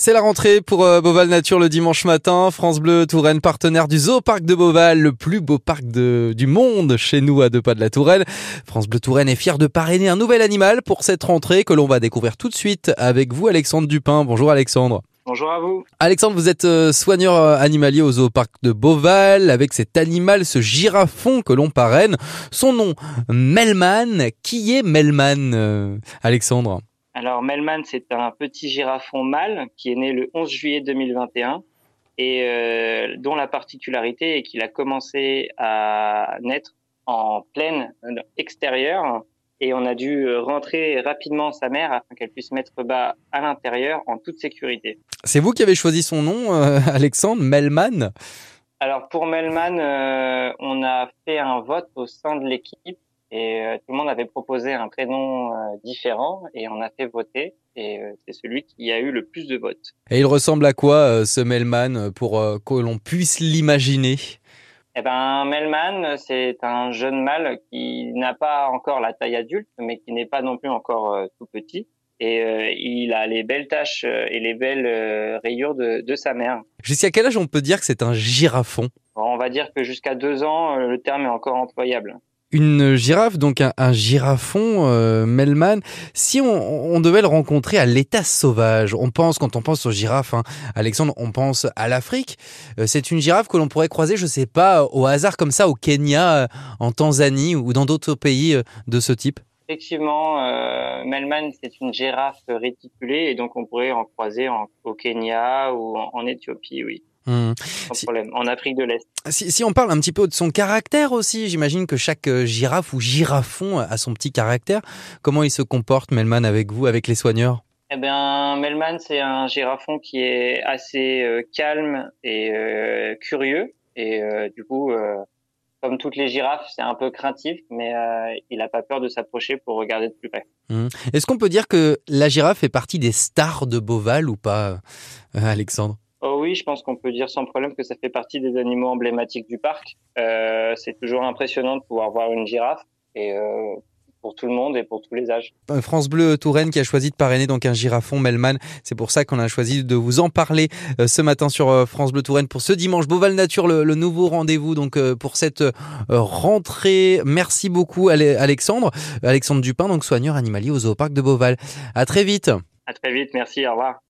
C'est la rentrée pour euh, Beauval Nature le dimanche matin. France Bleu Touraine, partenaire du Zoo Parc de Beauval, le plus beau parc de, du monde chez nous à deux pas de la Touraine. France Bleu Touraine est fier de parrainer un nouvel animal pour cette rentrée que l'on va découvrir tout de suite avec vous Alexandre Dupin. Bonjour Alexandre. Bonjour à vous. Alexandre, vous êtes euh, soigneur euh, animalier au zoo parc de Beauval avec cet animal, ce girafon que l'on parraine. Son nom, Melman. Qui est Melman, Alexandre? Alors Melman, c'est un petit girafon mâle qui est né le 11 juillet 2021 et euh, dont la particularité est qu'il a commencé à naître en pleine extérieure et on a dû rentrer rapidement sa mère afin qu'elle puisse mettre bas à l'intérieur en toute sécurité. C'est vous qui avez choisi son nom, euh, Alexandre Melman? Alors pour Melman, euh, on a fait un vote au sein de l'équipe et euh, tout le monde avait proposé un prénom euh, différent et on a fait voter. Et euh, c'est celui qui a eu le plus de votes. Et il ressemble à quoi ce Melman pour que l'on puisse l'imaginer? Eh ben, Melman, c'est un jeune mâle qui n'a pas encore la taille adulte, mais qui n'est pas non plus encore tout petit. Et il a les belles taches et les belles rayures de, de, sa mère. Jusqu'à quel âge on peut dire que c'est un girafon On va dire que jusqu'à deux ans, le terme est encore employable une girafe, donc un, girafon, euh, Melman. Si on, devait le rencontrer à l'état sauvage, on pense, quand on pense aux girafes, hein, Alexandre, on pense à l'Afrique. Euh, c'est une girafe que l'on pourrait croiser, je sais pas, au hasard comme ça, au Kenya, euh, en Tanzanie ou dans d'autres pays de ce type. Effectivement, Melman, c'est une girafe réticulée et donc on pourrait en croiser au Kenya ou en Éthiopie, oui. Mmh. problème. En Afrique de l'Est. Si, on parle un petit peu de son caractère aussi, j'imagine que chaque euh, girafe ou girafon a son petit caractère. Comment il se comporte, Melman, avec vous, avec les soigneurs? Eh bien, Melman, c'est un girafon qui est assez euh, calme et euh, curieux. Et du coup, comme toutes les girafes, c'est un peu craintif, mais il n'a pas peur de s'approcher pour regarder de plus près. Mmh. Est-ce qu'on peut dire que la girafe fait partie des stars de Beauval ou pas, Alexandre? Oui, je pense qu'on peut dire sans problème que ça fait partie des animaux emblématiques du parc. Euh, c'est toujours impressionnant de pouvoir voir une girafe et euh, pour tout le monde et pour tous les âges. Euh, France Bleu Touraine qui a choisi de parrainer donc un girafon Melman. C'est pour ça qu'on a choisi de vous en parler ce matin sur France Bleu Touraine pour ce dimanche Beauval Nature, le, nouveau rendez-vous donc pour cette rentrée. Merci beaucoup Alexandre, Alexandre Dupin donc soigneur animalier au zooparc de Beauval. À très vite. À très vite, merci, au revoir.